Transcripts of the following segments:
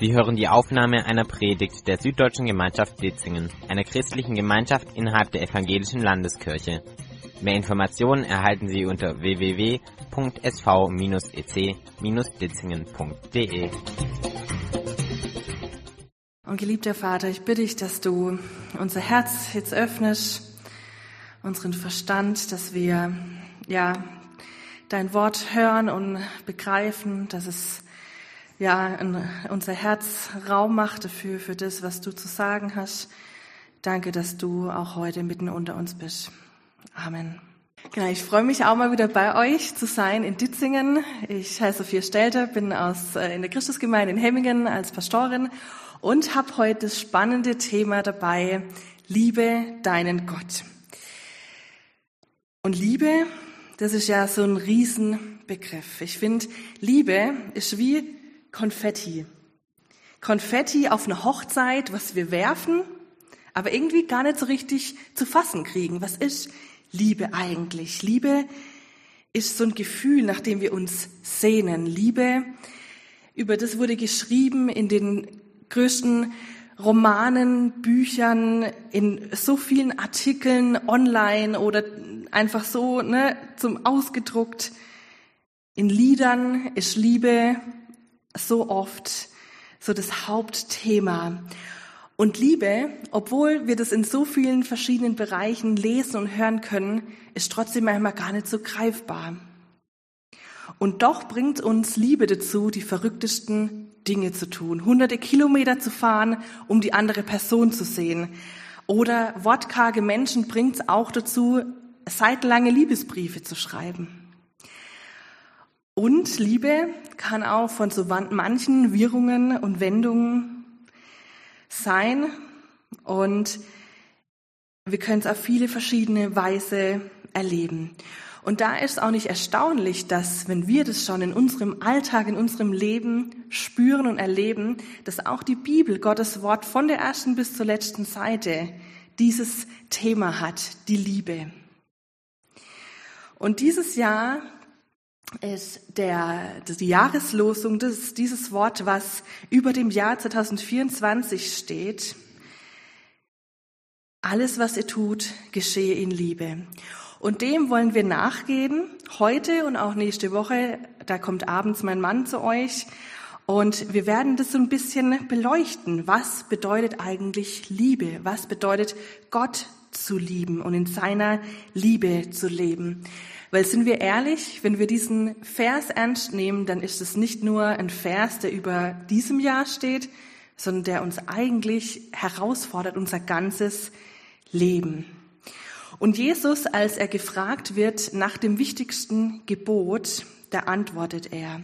Sie hören die Aufnahme einer Predigt der Süddeutschen Gemeinschaft Ditzingen, einer christlichen Gemeinschaft innerhalb der Evangelischen Landeskirche. Mehr Informationen erhalten Sie unter www.sv-ec-ditzingen.de. Und geliebter Vater, ich bitte dich, dass du unser Herz jetzt öffnest, unseren Verstand, dass wir, ja, dein Wort hören und begreifen, dass es ja unser Herz Raum macht dafür, für das, was du zu sagen hast. Danke, dass du auch heute mitten unter uns bist. Amen. Genau, ich freue mich auch mal wieder bei euch zu sein in Ditzingen. Ich heiße Sophia Stelter, bin aus äh, in der Christusgemeinde in Hemmingen als Pastorin und habe heute das spannende Thema dabei: Liebe deinen Gott. Und Liebe das ist ja so ein Riesenbegriff. Ich finde, Liebe ist wie Konfetti. Konfetti auf einer Hochzeit, was wir werfen, aber irgendwie gar nicht so richtig zu fassen kriegen. Was ist Liebe eigentlich? Liebe ist so ein Gefühl, nach dem wir uns sehnen. Liebe, über das wurde geschrieben in den größten Romanen, Büchern, in so vielen Artikeln online oder einfach so ne, zum ausgedruckt. In Liedern ist Liebe so oft so das Hauptthema. Und Liebe, obwohl wir das in so vielen verschiedenen Bereichen lesen und hören können, ist trotzdem manchmal gar nicht so greifbar. Und doch bringt uns Liebe dazu, die verrücktesten Dinge zu tun. Hunderte Kilometer zu fahren, um die andere Person zu sehen. Oder wortkarge Menschen bringt es auch dazu, seitenlange Liebesbriefe zu schreiben. Und Liebe kann auch von so manchen Wirrungen und Wendungen sein. Und wir können es auf viele verschiedene Weise erleben. Und da ist auch nicht erstaunlich, dass wenn wir das schon in unserem Alltag, in unserem Leben spüren und erleben, dass auch die Bibel, Gottes Wort von der ersten bis zur letzten Seite dieses Thema hat, die Liebe. Und dieses Jahr ist der, die Jahreslosung, das dieses Wort, was über dem Jahr 2024 steht. Alles, was ihr tut, geschehe in Liebe. Und dem wollen wir nachgehen, heute und auch nächste Woche. Da kommt abends mein Mann zu euch. Und wir werden das so ein bisschen beleuchten. Was bedeutet eigentlich Liebe? Was bedeutet Gott zu lieben und in seiner Liebe zu leben. Weil sind wir ehrlich, wenn wir diesen Vers ernst nehmen, dann ist es nicht nur ein Vers, der über diesem Jahr steht, sondern der uns eigentlich herausfordert, unser ganzes Leben. Und Jesus, als er gefragt wird nach dem wichtigsten Gebot, da antwortet er,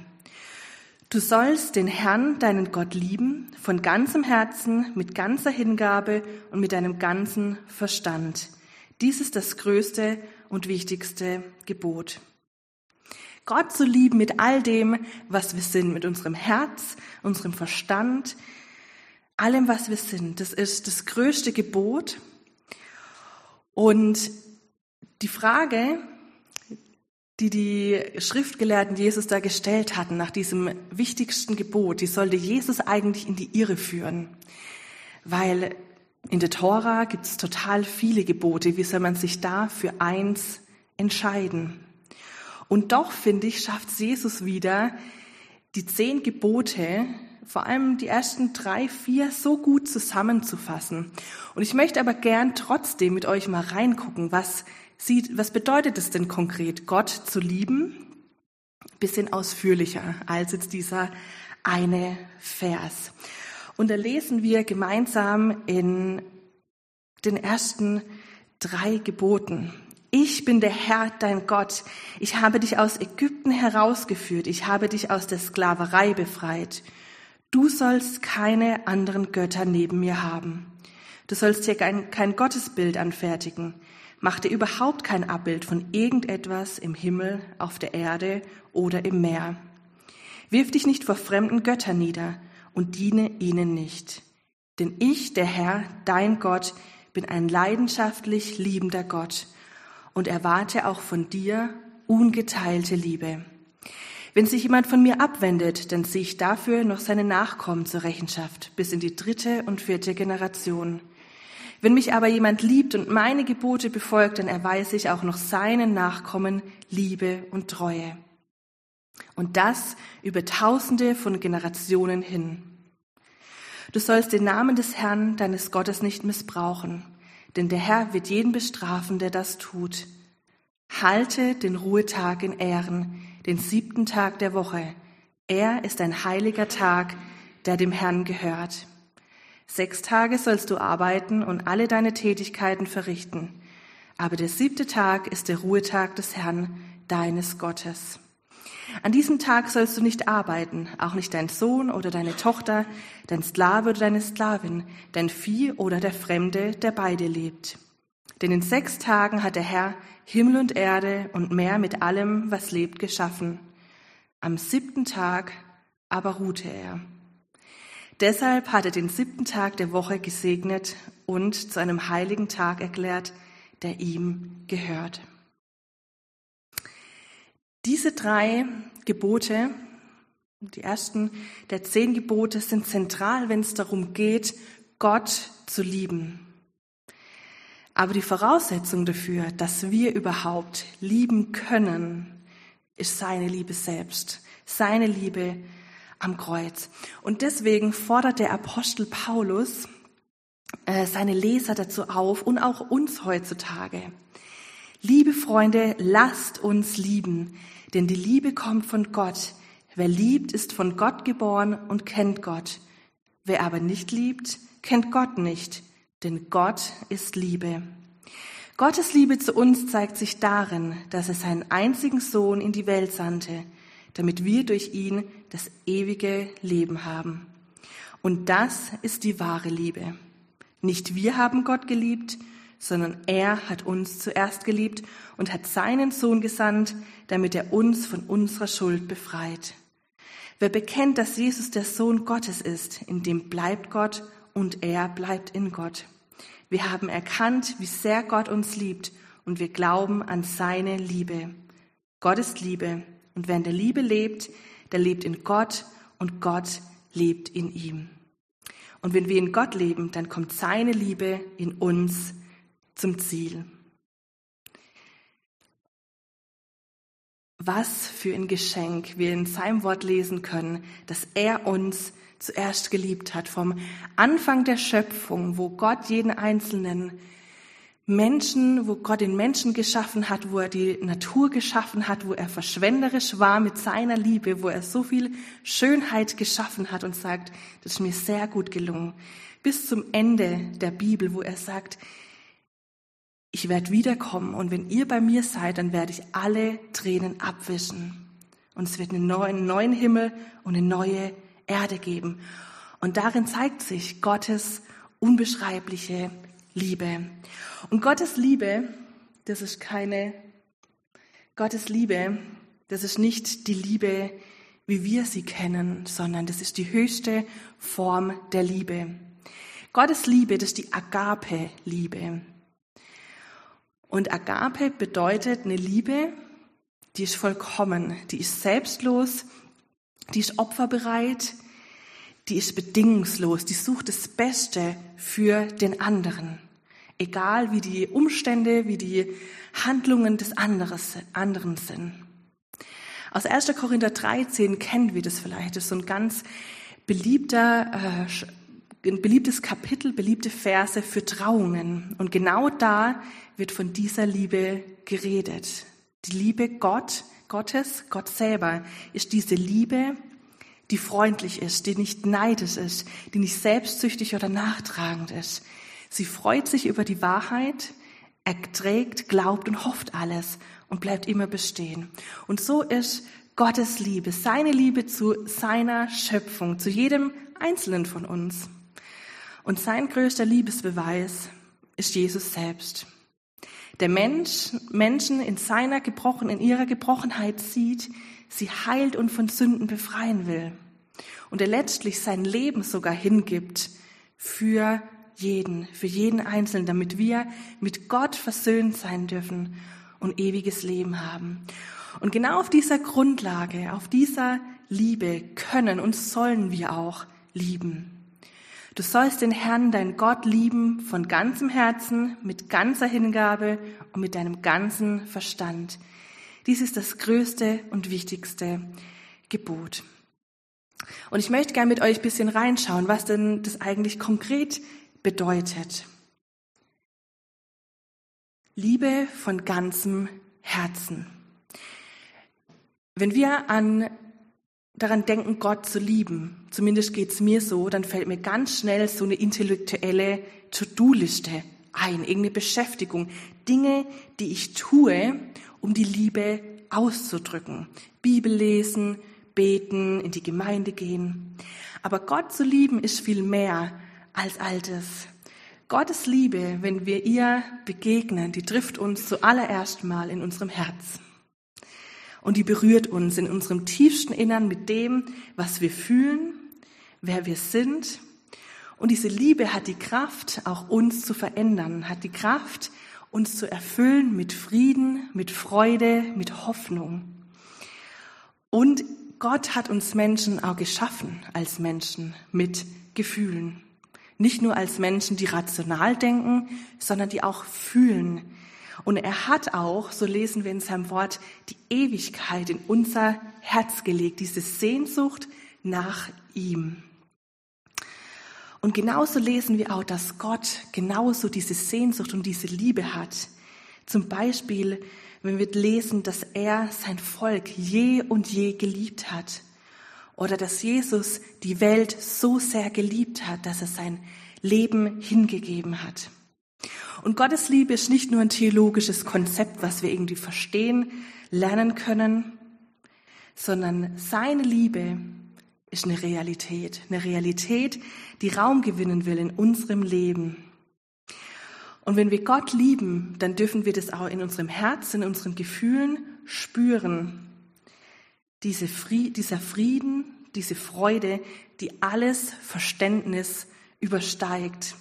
Du sollst den Herrn, deinen Gott lieben, von ganzem Herzen, mit ganzer Hingabe und mit deinem ganzen Verstand. Dies ist das größte und wichtigste Gebot. Gott zu lieben mit all dem, was wir sind, mit unserem Herz, unserem Verstand, allem, was wir sind. Das ist das größte Gebot. Und die Frage, die die Schriftgelehrten Jesus da gestellt hatten nach diesem wichtigsten Gebot, die sollte Jesus eigentlich in die Irre führen. Weil in der Tora gibt es total viele Gebote. Wie soll man sich da für eins entscheiden? Und doch, finde ich, schafft Jesus wieder, die zehn Gebote, vor allem die ersten drei, vier, so gut zusammenzufassen. Und ich möchte aber gern trotzdem mit euch mal reingucken, was sieht, was bedeutet es denn konkret, Gott zu lieben? Bisschen ausführlicher als jetzt dieser eine Vers. Und da lesen wir gemeinsam in den ersten drei Geboten. Ich bin der Herr, dein Gott. Ich habe dich aus Ägypten herausgeführt. Ich habe dich aus der Sklaverei befreit. Du sollst keine anderen Götter neben mir haben. Du sollst hier kein, kein Gottesbild anfertigen. Mach dir überhaupt kein Abbild von irgendetwas im Himmel, auf der Erde oder im Meer. Wirf dich nicht vor fremden Göttern nieder und diene ihnen nicht. Denn ich, der Herr, dein Gott, bin ein leidenschaftlich liebender Gott und erwarte auch von dir ungeteilte Liebe. Wenn sich jemand von mir abwendet, dann ziehe ich dafür noch seine Nachkommen zur Rechenschaft, bis in die dritte und vierte Generation. Wenn mich aber jemand liebt und meine Gebote befolgt, dann erweise ich auch noch seinen Nachkommen Liebe und Treue. Und das über Tausende von Generationen hin. Du sollst den Namen des Herrn, deines Gottes, nicht missbrauchen, denn der Herr wird jeden bestrafen, der das tut. Halte den Ruhetag in Ehren, den siebten Tag der Woche. Er ist ein heiliger Tag, der dem Herrn gehört. Sechs Tage sollst du arbeiten und alle deine Tätigkeiten verrichten. Aber der siebte Tag ist der Ruhetag des Herrn, deines Gottes. An diesem Tag sollst du nicht arbeiten, auch nicht dein Sohn oder deine Tochter, dein Sklave oder deine Sklavin, dein Vieh oder der Fremde, der bei dir lebt. Denn in sechs Tagen hat der Herr Himmel und Erde und Meer mit allem, was lebt, geschaffen. Am siebten Tag aber ruhte er. Deshalb hat er den siebten Tag der Woche gesegnet und zu einem heiligen Tag erklärt, der ihm gehört. Diese drei Gebote, die ersten der zehn Gebote, sind zentral, wenn es darum geht, Gott zu lieben. Aber die Voraussetzung dafür, dass wir überhaupt lieben können, ist seine Liebe selbst, seine Liebe am Kreuz. Und deswegen fordert der Apostel Paulus äh, seine Leser dazu auf und auch uns heutzutage. Liebe Freunde, lasst uns lieben, denn die Liebe kommt von Gott. Wer liebt, ist von Gott geboren und kennt Gott. Wer aber nicht liebt, kennt Gott nicht, denn Gott ist Liebe. Gottes Liebe zu uns zeigt sich darin, dass er seinen einzigen Sohn in die Welt sandte, damit wir durch ihn das ewige Leben haben. Und das ist die wahre Liebe. Nicht wir haben Gott geliebt, sondern er hat uns zuerst geliebt und hat seinen Sohn gesandt, damit er uns von unserer Schuld befreit. Wer bekennt, dass Jesus der Sohn Gottes ist, in dem bleibt Gott und er bleibt in Gott. Wir haben erkannt, wie sehr Gott uns liebt und wir glauben an seine Liebe. Gott ist Liebe und wer in der Liebe lebt, der lebt in Gott und Gott lebt in ihm. Und wenn wir in Gott leben, dann kommt seine Liebe in uns zum Ziel. Was für ein Geschenk wir in seinem Wort lesen können, dass er uns zuerst geliebt hat, vom Anfang der Schöpfung, wo Gott jeden Einzelnen Menschen, wo Gott den Menschen geschaffen hat, wo er die Natur geschaffen hat, wo er verschwenderisch war mit seiner Liebe, wo er so viel Schönheit geschaffen hat und sagt, das ist mir sehr gut gelungen. Bis zum Ende der Bibel, wo er sagt, ich werde wiederkommen und wenn ihr bei mir seid, dann werde ich alle Tränen abwischen. Und es wird einen neuen, Himmel und eine neue Erde geben. Und darin zeigt sich Gottes unbeschreibliche Liebe. Und Gottes Liebe, das ist keine, Gottes Liebe, das ist nicht die Liebe, wie wir sie kennen, sondern das ist die höchste Form der Liebe. Gottes Liebe, das ist die Agape-Liebe. Und Agape bedeutet eine Liebe, die ist vollkommen, die ist selbstlos, die ist opferbereit, die ist bedingungslos, die sucht das Beste für den anderen egal wie die Umstände, wie die Handlungen des anderen sind. Aus 1. Korinther 13 kennen wir das vielleicht. Das ist so ein ganz beliebter, äh, ein beliebtes Kapitel, beliebte Verse für Trauungen. Und genau da wird von dieser Liebe geredet. Die Liebe Gott, Gottes, Gott selber, ist diese Liebe, die freundlich ist, die nicht neidisch ist, die nicht selbstsüchtig oder nachtragend ist, Sie freut sich über die Wahrheit, erträgt, glaubt und hofft alles und bleibt immer bestehen. Und so ist Gottes Liebe, seine Liebe zu seiner Schöpfung, zu jedem Einzelnen von uns. Und sein größter Liebesbeweis ist Jesus selbst. Der Mensch, Menschen in seiner Gebrochen, in ihrer Gebrochenheit sieht, sie heilt und von Sünden befreien will. Und er letztlich sein Leben sogar hingibt für jeden, für jeden Einzelnen, damit wir mit Gott versöhnt sein dürfen und ewiges Leben haben. Und genau auf dieser Grundlage, auf dieser Liebe können und sollen wir auch lieben. Du sollst den Herrn, dein Gott, lieben von ganzem Herzen, mit ganzer Hingabe und mit deinem ganzen Verstand. Dies ist das größte und wichtigste Gebot. Und ich möchte gerne mit euch ein bisschen reinschauen, was denn das eigentlich konkret bedeutet. Liebe von ganzem Herzen. Wenn wir an daran denken, Gott zu lieben, zumindest geht's mir so, dann fällt mir ganz schnell so eine intellektuelle To-Do-Liste ein, irgendeine Beschäftigung, Dinge, die ich tue, um die Liebe auszudrücken. Bibel lesen, beten, in die Gemeinde gehen. Aber Gott zu lieben ist viel mehr als all das. Gottes Liebe, wenn wir ihr begegnen, die trifft uns zuallererst mal in unserem Herz. Und die berührt uns in unserem tiefsten Innern mit dem, was wir fühlen, wer wir sind. Und diese Liebe hat die Kraft, auch uns zu verändern, hat die Kraft, uns zu erfüllen mit Frieden, mit Freude, mit Hoffnung. Und Gott hat uns Menschen auch geschaffen als Menschen mit Gefühlen. Nicht nur als Menschen, die rational denken, sondern die auch fühlen. Und er hat auch, so lesen wir in seinem Wort, die Ewigkeit in unser Herz gelegt, diese Sehnsucht nach ihm. Und genauso lesen wir auch, dass Gott genauso diese Sehnsucht und diese Liebe hat. Zum Beispiel wenn wir lesen, dass er sein Volk je und je geliebt hat. Oder dass Jesus die Welt so sehr geliebt hat, dass er sein Leben hingegeben hat. Und Gottes Liebe ist nicht nur ein theologisches Konzept, was wir irgendwie verstehen, lernen können, sondern seine Liebe ist eine Realität, eine Realität, die Raum gewinnen will in unserem Leben. Und wenn wir Gott lieben, dann dürfen wir das auch in unserem Herzen, in unseren Gefühlen spüren. Diese Fried, dieser Frieden, diese Freude, die alles Verständnis übersteigt.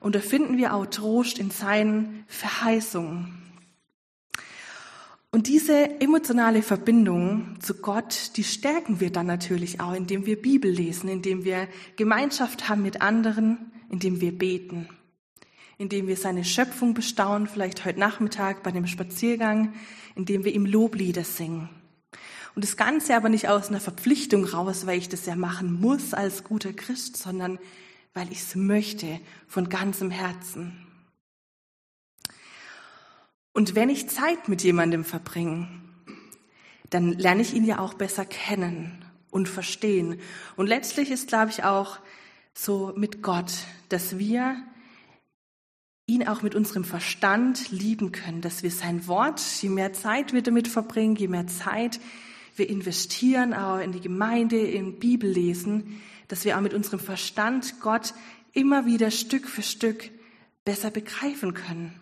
Und da finden wir auch Trost in seinen Verheißungen. Und diese emotionale Verbindung zu Gott, die stärken wir dann natürlich auch, indem wir Bibel lesen, indem wir Gemeinschaft haben mit anderen, indem wir beten indem wir seine Schöpfung bestaunen, vielleicht heute Nachmittag bei dem Spaziergang, indem wir ihm Loblieder singen. Und das Ganze aber nicht aus einer Verpflichtung raus, weil ich das ja machen muss als guter Christ, sondern weil ich es möchte von ganzem Herzen. Und wenn ich Zeit mit jemandem verbringe, dann lerne ich ihn ja auch besser kennen und verstehen. Und letztlich ist, glaube ich, auch so mit Gott, dass wir ihn auch mit unserem Verstand lieben können, dass wir sein Wort, je mehr Zeit wir damit verbringen, je mehr Zeit wir investieren, auch in die Gemeinde, in Bibel lesen, dass wir auch mit unserem Verstand Gott immer wieder Stück für Stück besser begreifen können.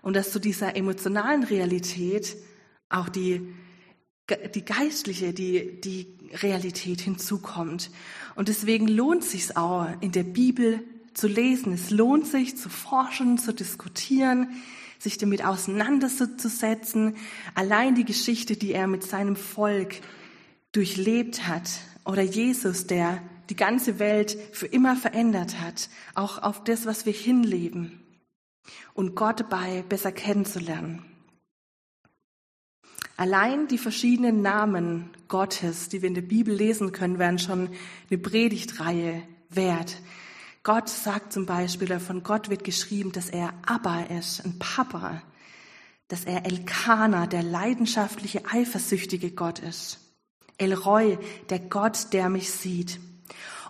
Und dass zu dieser emotionalen Realität auch die, die geistliche, die, die Realität hinzukommt. Und deswegen lohnt sich auch, in der Bibel zu lesen. Es lohnt sich zu forschen, zu diskutieren, sich damit auseinanderzusetzen. Allein die Geschichte, die er mit seinem Volk durchlebt hat, oder Jesus, der die ganze Welt für immer verändert hat, auch auf das, was wir hinleben und Gott dabei besser kennenzulernen. Allein die verschiedenen Namen Gottes, die wir in der Bibel lesen können, wären schon eine Predigtreihe wert. Gott sagt zum Beispiel, von Gott wird geschrieben, dass er Abba ist, ein Papa, dass er Elkana, der leidenschaftliche, eifersüchtige Gott ist. Elroy, der Gott, der mich sieht.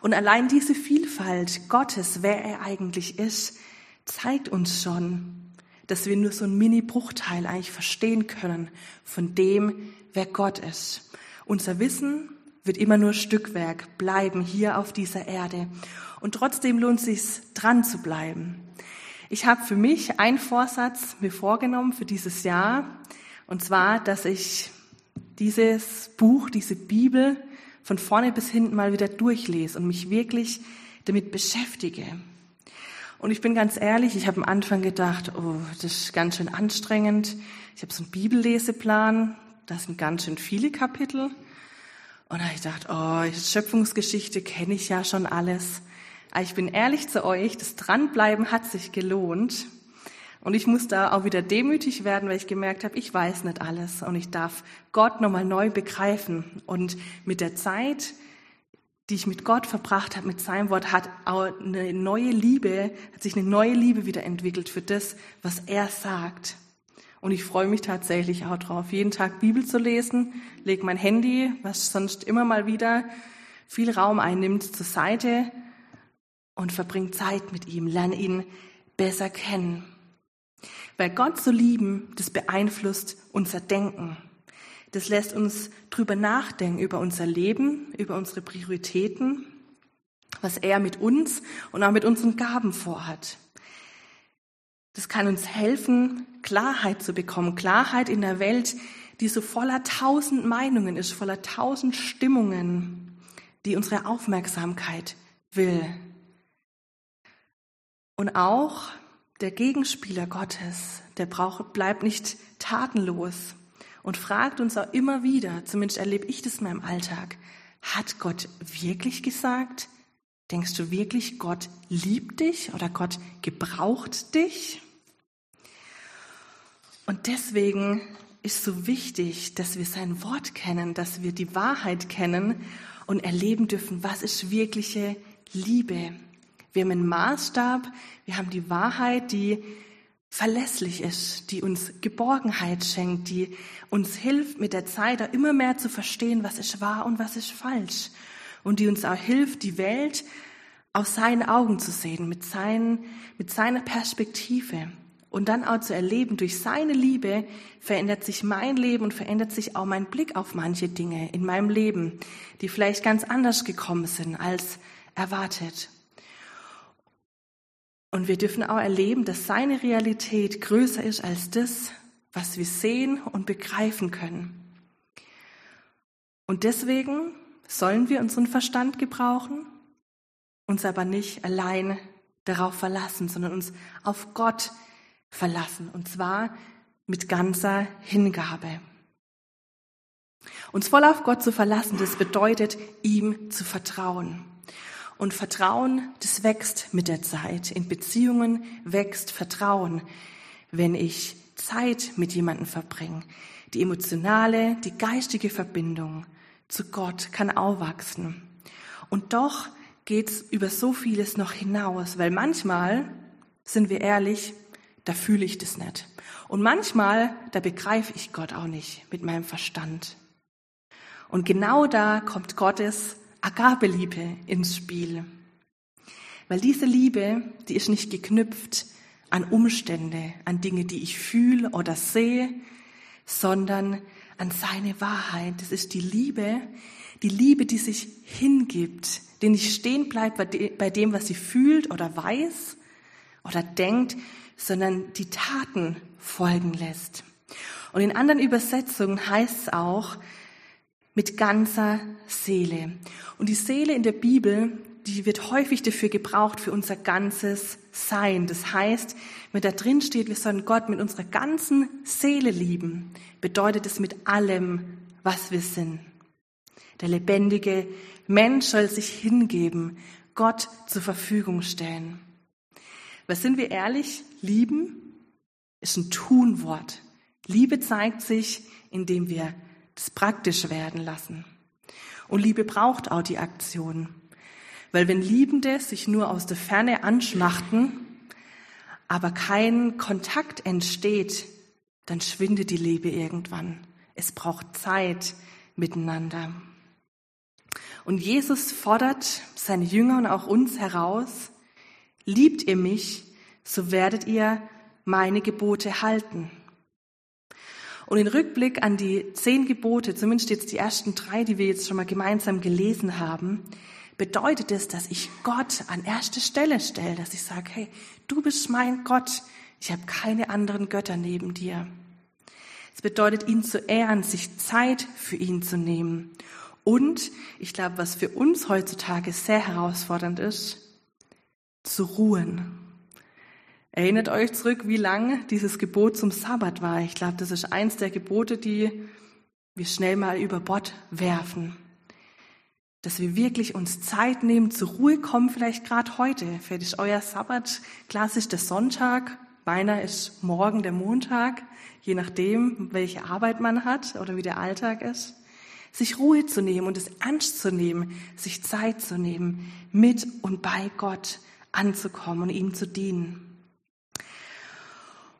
Und allein diese Vielfalt Gottes, wer er eigentlich ist, zeigt uns schon, dass wir nur so ein Mini-Bruchteil eigentlich verstehen können von dem, wer Gott ist. Unser Wissen wird immer nur Stückwerk bleiben hier auf dieser Erde. Und trotzdem lohnt es sich, dran zu bleiben. Ich habe für mich einen Vorsatz mir vorgenommen für dieses Jahr, und zwar, dass ich dieses Buch, diese Bibel von vorne bis hinten mal wieder durchlese und mich wirklich damit beschäftige. Und ich bin ganz ehrlich, ich habe am Anfang gedacht, oh, das ist ganz schön anstrengend. Ich habe so einen Bibelleseplan, da sind ganz schön viele Kapitel. Und da habe ich gedacht, oh, Schöpfungsgeschichte kenne ich ja schon alles. Aber ich bin ehrlich zu euch, das Dranbleiben hat sich gelohnt. Und ich muss da auch wieder demütig werden, weil ich gemerkt habe, ich weiß nicht alles und ich darf Gott nochmal neu begreifen. Und mit der Zeit, die ich mit Gott verbracht habe, mit seinem Wort, hat auch eine neue Liebe, hat sich eine neue Liebe wieder entwickelt für das, was er sagt. Und ich freue mich tatsächlich auch drauf, jeden Tag Bibel zu lesen, lege mein Handy, was sonst immer mal wieder viel Raum einnimmt, zur Seite und verbringe Zeit mit ihm, lerne ihn besser kennen. Weil Gott zu lieben, das beeinflusst unser Denken. Das lässt uns drüber nachdenken, über unser Leben, über unsere Prioritäten, was er mit uns und auch mit unseren Gaben vorhat. Das kann uns helfen, Klarheit zu bekommen. Klarheit in der Welt, die so voller tausend Meinungen ist, voller tausend Stimmungen, die unsere Aufmerksamkeit will. Und auch der Gegenspieler Gottes, der braucht, bleibt nicht tatenlos und fragt uns auch immer wieder, zumindest erlebe ich das in meinem Alltag, hat Gott wirklich gesagt? Denkst du wirklich, Gott liebt dich oder Gott gebraucht dich? Und deswegen ist so wichtig, dass wir sein Wort kennen, dass wir die Wahrheit kennen und erleben dürfen, was ist wirkliche Liebe. Wir haben einen Maßstab, wir haben die Wahrheit, die verlässlich ist, die uns Geborgenheit schenkt, die uns hilft, mit der Zeit immer mehr zu verstehen, was ist wahr und was ist falsch und die uns auch hilft, die Welt aus seinen Augen zu sehen, mit, seinen, mit seiner Perspektive. Und dann auch zu erleben, durch seine Liebe verändert sich mein Leben und verändert sich auch mein Blick auf manche Dinge in meinem Leben, die vielleicht ganz anders gekommen sind als erwartet. Und wir dürfen auch erleben, dass seine Realität größer ist als das, was wir sehen und begreifen können. Und deswegen sollen wir unseren Verstand gebrauchen, uns aber nicht allein darauf verlassen, sondern uns auf Gott verlassen, und zwar mit ganzer Hingabe. Uns voll auf Gott zu verlassen, das bedeutet, ihm zu vertrauen. Und Vertrauen, das wächst mit der Zeit. In Beziehungen wächst Vertrauen, wenn ich Zeit mit jemandem verbringe. Die emotionale, die geistige Verbindung zu Gott kann auch wachsen. Und doch geht's über so vieles noch hinaus, weil manchmal, sind wir ehrlich, da fühle ich das nicht. Und manchmal, da begreife ich Gott auch nicht mit meinem Verstand. Und genau da kommt Gottes Agabeliebe ins Spiel. Weil diese Liebe, die ist nicht geknüpft an Umstände, an Dinge, die ich fühle oder sehe, sondern an seine Wahrheit. Das ist die Liebe, die Liebe, die sich hingibt, die nicht stehen bleibt bei dem, was sie fühlt oder weiß oder denkt, sondern die Taten folgen lässt. Und in anderen Übersetzungen heißt es auch mit ganzer Seele. Und die Seele in der Bibel, die wird häufig dafür gebraucht, für unser ganzes Sein. Das heißt, wenn da drin steht, wir sollen Gott mit unserer ganzen Seele lieben, bedeutet es mit allem, was wir sind. Der lebendige Mensch soll sich hingeben, Gott zur Verfügung stellen. Was sind wir ehrlich? Lieben ist ein Tunwort. Liebe zeigt sich, indem wir das praktisch werden lassen. Und Liebe braucht auch die Aktion. Weil wenn Liebende sich nur aus der Ferne anschmachten, aber kein Kontakt entsteht, dann schwindet die Liebe irgendwann. Es braucht Zeit miteinander. Und Jesus fordert seine Jünger und auch uns heraus, Liebt ihr mich, so werdet ihr meine Gebote halten. Und in Rückblick an die zehn Gebote, zumindest jetzt die ersten drei, die wir jetzt schon mal gemeinsam gelesen haben, bedeutet es, dass ich Gott an erste Stelle stelle, dass ich sage, hey, du bist mein Gott, ich habe keine anderen Götter neben dir. Es bedeutet, ihn zu ehren, sich Zeit für ihn zu nehmen. Und ich glaube, was für uns heutzutage sehr herausfordernd ist, zu ruhen. Erinnert euch zurück, wie lang dieses Gebot zum Sabbat war. Ich glaube, das ist eins der Gebote, die wir schnell mal über Bord werfen. Dass wir wirklich uns Zeit nehmen, zur Ruhe kommen, vielleicht gerade heute. Vielleicht ist euer Sabbat klassisch der Sonntag, meiner ist morgen der Montag, je nachdem, welche Arbeit man hat oder wie der Alltag ist. Sich Ruhe zu nehmen und es ernst zu nehmen, sich Zeit zu nehmen, mit und bei Gott anzukommen und ihm zu dienen.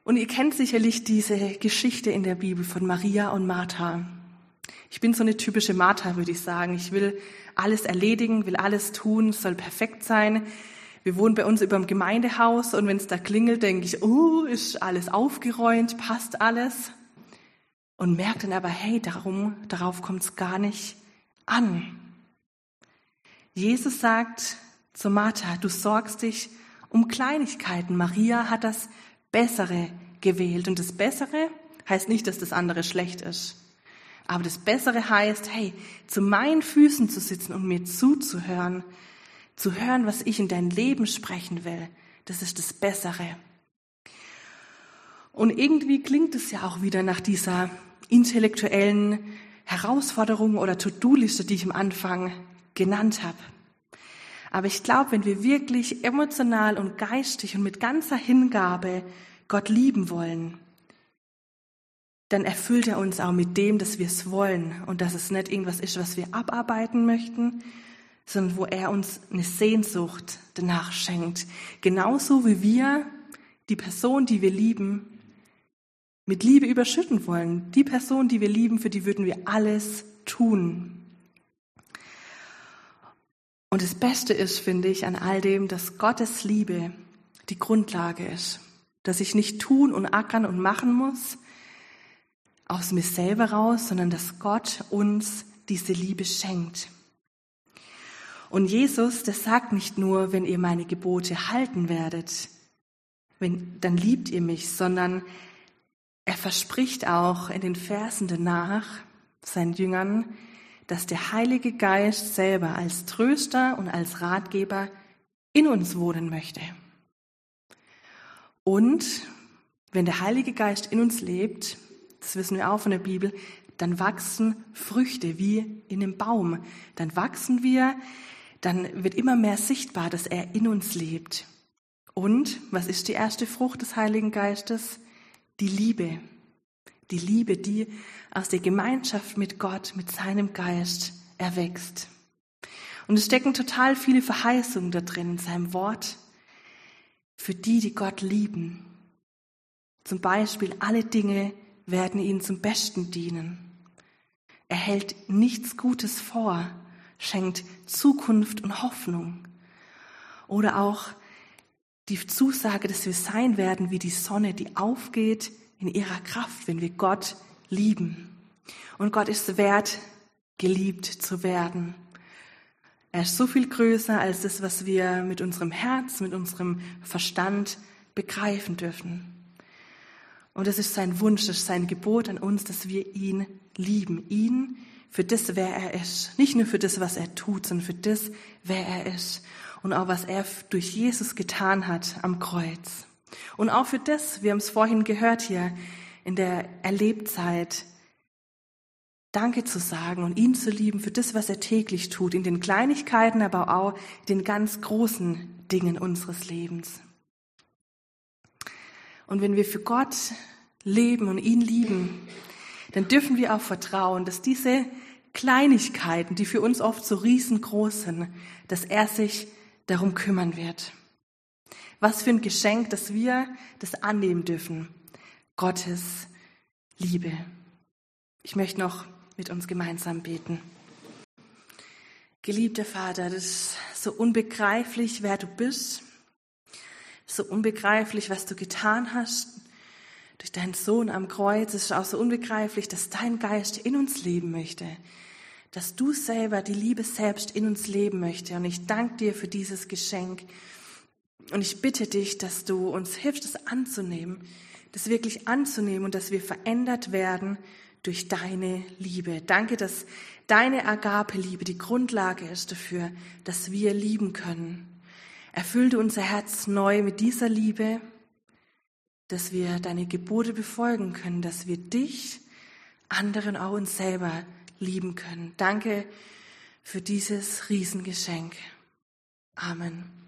Und ihr kennt sicherlich diese Geschichte in der Bibel von Maria und Martha. Ich bin so eine typische Martha, würde ich sagen. Ich will alles erledigen, will alles tun, soll perfekt sein. Wir wohnen bei uns über dem Gemeindehaus und wenn es da klingelt, denke ich, oh, ist alles aufgeräumt, passt alles. Und merke dann aber, hey, darum, darauf kommt es gar nicht an. Jesus sagt zu Martha, du sorgst dich um Kleinigkeiten. Maria hat das Bessere gewählt. Und das Bessere heißt nicht, dass das andere schlecht ist. Aber das Bessere heißt, hey, zu meinen Füßen zu sitzen und mir zuzuhören, zu hören, was ich in dein Leben sprechen will, das ist das Bessere. Und irgendwie klingt es ja auch wieder nach dieser intellektuellen Herausforderung oder To-Do-Liste, die ich am Anfang genannt habe. Aber ich glaube, wenn wir wirklich emotional und geistig und mit ganzer Hingabe Gott lieben wollen, dann erfüllt er uns auch mit dem, dass wir es wollen und dass es nicht irgendwas ist, was wir abarbeiten möchten, sondern wo er uns eine Sehnsucht danach schenkt. Genauso wie wir die Person, die wir lieben, mit Liebe überschütten wollen. Die Person, die wir lieben, für die würden wir alles tun. Und das Beste ist, finde ich, an all dem, dass Gottes Liebe die Grundlage ist. Dass ich nicht tun und ackern und machen muss aus mir selber raus, sondern dass Gott uns diese Liebe schenkt. Und Jesus, der sagt nicht nur, wenn ihr meine Gebote halten werdet, wenn, dann liebt ihr mich, sondern er verspricht auch in den Versen danach seinen Jüngern, dass der Heilige Geist selber als Tröster und als Ratgeber in uns wohnen möchte. Und wenn der Heilige Geist in uns lebt, das wissen wir auch von der Bibel, dann wachsen Früchte wie in einem Baum. Dann wachsen wir, dann wird immer mehr sichtbar, dass er in uns lebt. Und was ist die erste Frucht des Heiligen Geistes? Die Liebe. Die Liebe, die aus der Gemeinschaft mit Gott, mit seinem Geist erwächst. Und es stecken total viele Verheißungen da drin in seinem Wort für die, die Gott lieben. Zum Beispiel, alle Dinge werden ihnen zum Besten dienen. Er hält nichts Gutes vor, schenkt Zukunft und Hoffnung. Oder auch die Zusage, dass wir sein werden wie die Sonne, die aufgeht in ihrer Kraft, wenn wir Gott lieben. Und Gott ist wert, geliebt zu werden. Er ist so viel größer als das, was wir mit unserem Herz, mit unserem Verstand begreifen dürfen. Und es ist sein Wunsch, es ist sein Gebot an uns, dass wir ihn lieben. Ihn für das, wer er ist. Nicht nur für das, was er tut, sondern für das, wer er ist. Und auch was er durch Jesus getan hat am Kreuz. Und auch für das, wir haben es vorhin gehört hier in der Erlebzeit, Danke zu sagen und ihn zu lieben für das, was er täglich tut, in den Kleinigkeiten, aber auch den ganz großen Dingen unseres Lebens. Und wenn wir für Gott leben und ihn lieben, dann dürfen wir auch vertrauen, dass diese Kleinigkeiten, die für uns oft so riesengroß sind, dass er sich darum kümmern wird. Was für ein Geschenk, dass wir das annehmen dürfen. Gottes Liebe. Ich möchte noch mit uns gemeinsam beten. Geliebter Vater, das ist so unbegreiflich, wer du bist, so unbegreiflich, was du getan hast durch deinen Sohn am Kreuz. Es ist auch so unbegreiflich, dass dein Geist in uns leben möchte, dass du selber die Liebe selbst in uns leben möchte. Und ich danke dir für dieses Geschenk. Und ich bitte dich, dass du uns hilfst, es anzunehmen, das wirklich anzunehmen und dass wir verändert werden durch deine Liebe. Danke, dass deine Agape-Liebe die Grundlage ist dafür, dass wir lieben können. Erfülle unser Herz neu mit dieser Liebe dass wir deine Gebote befolgen können, dass wir dich, anderen auch uns selber lieben können. Danke für dieses Riesengeschenk. Amen.